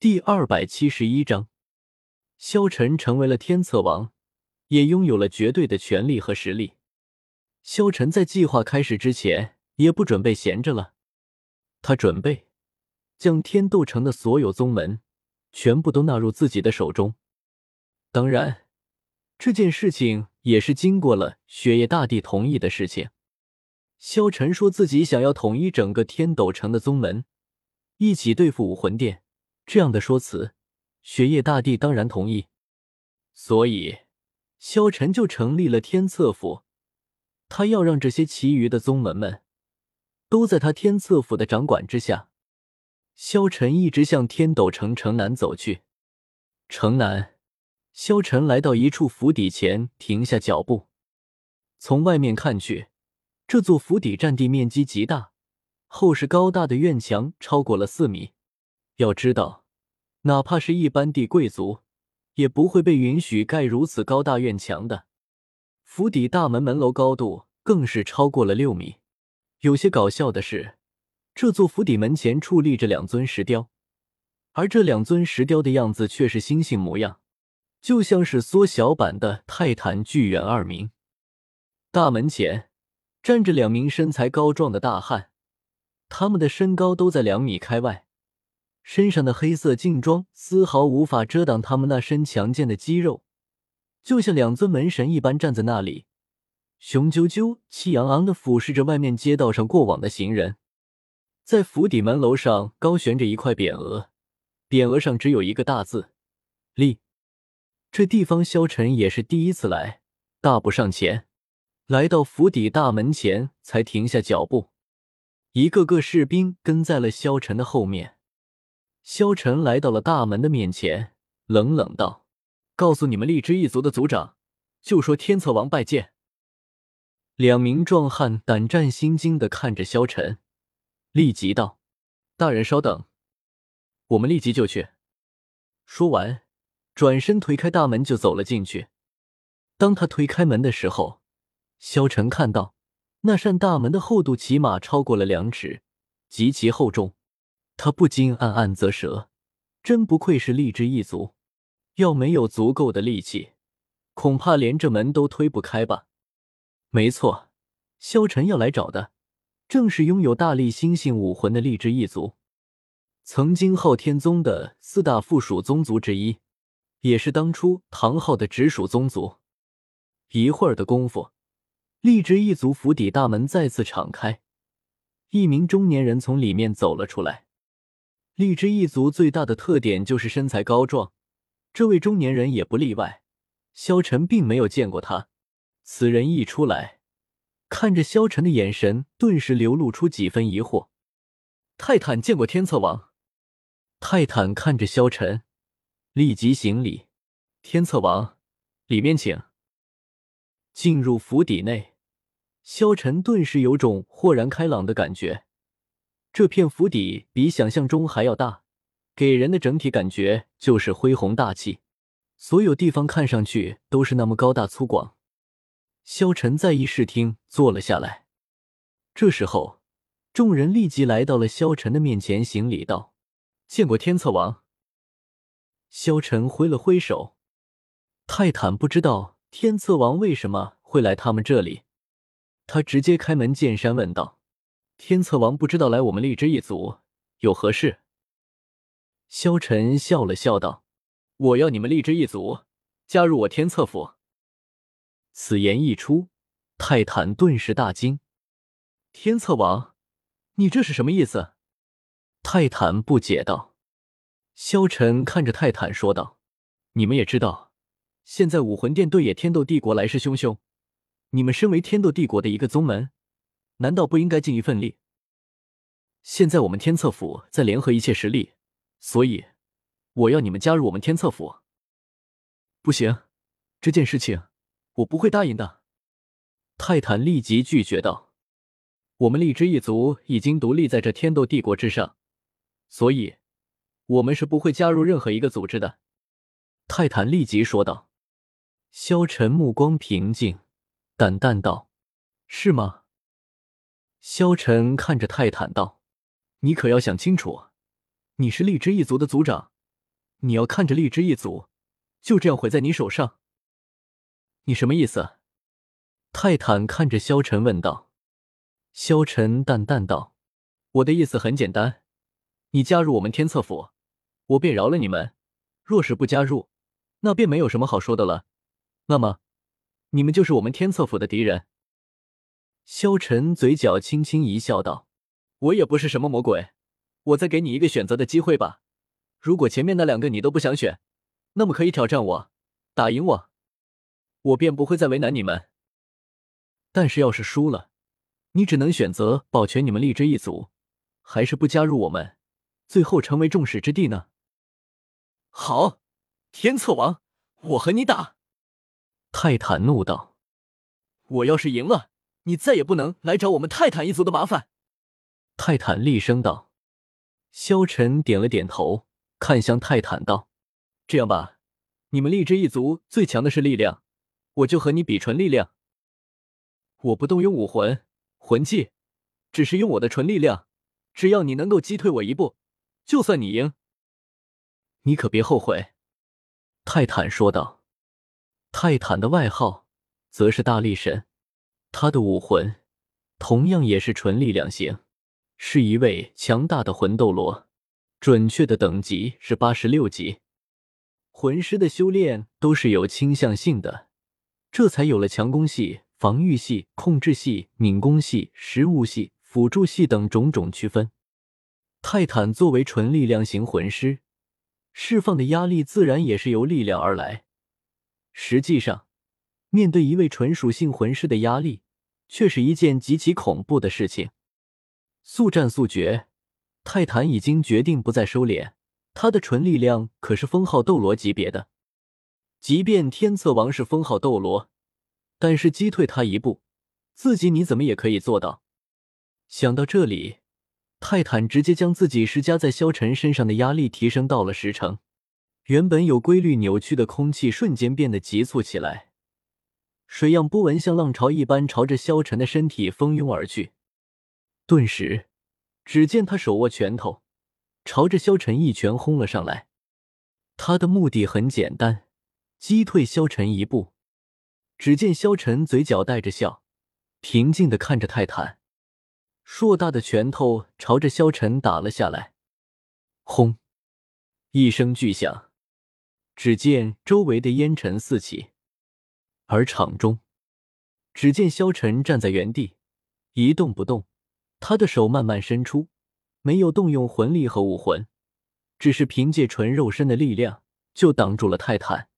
第二百七十一章，萧晨成为了天策王，也拥有了绝对的权力和实力。萧晨在计划开始之前，也不准备闲着了，他准备将天斗城的所有宗门全部都纳入自己的手中。当然，这件事情也是经过了雪夜大帝同意的事情。萧晨说自己想要统一整个天斗城的宗门，一起对付武魂殿。这样的说辞，雪夜大帝当然同意，所以萧晨就成立了天策府。他要让这些其余的宗门们都在他天策府的掌管之下。萧晨一直向天斗城城南走去。城南，萧晨来到一处府邸前，停下脚步。从外面看去，这座府邸占地面积极大，厚实高大的院墙超过了四米。要知道。哪怕是一般地贵族，也不会被允许盖如此高大院墙的。府邸大门门楼高度更是超过了六米。有些搞笑的是，这座府邸门前矗立着两尊石雕，而这两尊石雕的样子却是猩猩模样，就像是缩小版的泰坦巨猿二明。大门前站着两名身材高壮的大汉，他们的身高都在两米开外。身上的黑色劲装丝毫无法遮挡他们那身强健的肌肉，就像两尊门神一般站在那里，雄赳赳、气昂昂的俯视着外面街道上过往的行人。在府邸门楼上高悬着一块匾额，匾额上只有一个大字“立”。这地方萧晨也是第一次来，大步上前，来到府邸大门前才停下脚步。一个个士兵跟在了萧晨的后面。萧晨来到了大门的面前，冷冷道：“告诉你们荔枝一族的族长，就说天策王拜见。”两名壮汉胆战心惊的看着萧晨，立即道：“大人稍等，我们立即就去。”说完，转身推开大门就走了进去。当他推开门的时候，萧晨看到那扇大门的厚度起码超过了两尺，极其厚重。他不禁暗暗啧舌，真不愧是荔枝一族，要没有足够的力气，恐怕连这门都推不开吧。没错，萧晨要来找的，正是拥有大力猩猩武魂的荔枝一族，曾经昊天宗的四大附属宗族之一，也是当初唐昊的直属宗族。一会儿的功夫，荔枝一族府邸大门再次敞开，一名中年人从里面走了出来。荔枝一族最大的特点就是身材高壮，这位中年人也不例外。萧晨并没有见过他，此人一出来，看着萧晨的眼神顿时流露出几分疑惑。泰坦见过天策王。泰坦看着萧晨，立即行礼：“天策王，里面请。”进入府邸内，萧晨顿时有种豁然开朗的感觉。这片府邸比想象中还要大，给人的整体感觉就是恢宏大气，所有地方看上去都是那么高大粗犷。萧晨在议事厅坐了下来，这时候，众人立即来到了萧晨的面前行礼道：“见过天策王。”萧晨挥了挥手。泰坦不知道天策王为什么会来他们这里，他直接开门见山问道。天策王不知道来我们荔枝一族有何事？萧晨笑了笑道：“我要你们荔枝一族加入我天策府。”此言一出，泰坦顿时大惊：“天策王，你这是什么意思？”泰坦不解道。萧晨看着泰坦说道：“你们也知道，现在武魂殿对野天斗帝国来势汹汹，你们身为天斗帝国的一个宗门。”难道不应该尽一份力？现在我们天策府在联合一切实力，所以我要你们加入我们天策府。不行，这件事情我不会答应的。泰坦立即拒绝道：“我们荔枝一族已经独立在这天斗帝国之上，所以我们是不会加入任何一个组织的。”泰坦立即说道。萧晨目光平静，淡淡道：“是吗？”萧晨看着泰坦道：“你可要想清楚，你是荔枝一族的族长，你要看着荔枝一族就这样毁在你手上？你什么意思？泰坦看着萧晨问道。萧晨淡淡道：“我的意思很简单，你加入我们天策府，我便饶了你们；若是不加入，那便没有什么好说的了。那么，你们就是我们天策府的敌人。”萧晨嘴角轻轻一笑，道：“我也不是什么魔鬼，我再给你一个选择的机会吧。如果前面那两个你都不想选，那么可以挑战我，打赢我，我便不会再为难你们。但是要是输了，你只能选择保全你们荔枝一族，还是不加入我们，最后成为众矢之的呢？”好，天策王，我和你打！”泰坦怒道，“我要是赢了。”你再也不能来找我们泰坦一族的麻烦。”泰坦厉声道。萧晨点了点头，看向泰坦道：“这样吧，你们力之一族最强的是力量，我就和你比纯力量。我不动用武魂、魂技，只是用我的纯力量。只要你能够击退我一步，就算你赢。你可别后悔。”泰坦说道。泰坦的外号则是大力神。他的武魂同样也是纯力量型，是一位强大的魂斗罗，准确的等级是八十六级。魂师的修炼都是有倾向性的，这才有了强攻系、防御系、控制系、敏攻系、食物系、辅助系等种种区分。泰坦作为纯力量型魂师，释放的压力自然也是由力量而来。实际上。面对一位纯属性魂师的压力，却是一件极其恐怖的事情。速战速决，泰坦已经决定不再收敛。他的纯力量可是封号斗罗级别的，即便天策王是封号斗罗，但是击退他一步，自己你怎么也可以做到。想到这里，泰坦直接将自己施加在萧晨身上的压力提升到了十成，原本有规律扭曲的空气瞬间变得急促起来。水样波纹像浪潮一般朝着萧晨的身体蜂拥而去，顿时，只见他手握拳头，朝着萧晨一拳轰了上来。他的目的很简单，击退萧晨一步。只见萧晨嘴角带着笑，平静的看着泰坦，硕大的拳头朝着萧晨打了下来。轰！一声巨响，只见周围的烟尘四起。而场中，只见萧晨站在原地，一动不动。他的手慢慢伸出，没有动用魂力和武魂，只是凭借纯肉身的力量就挡住了泰坦。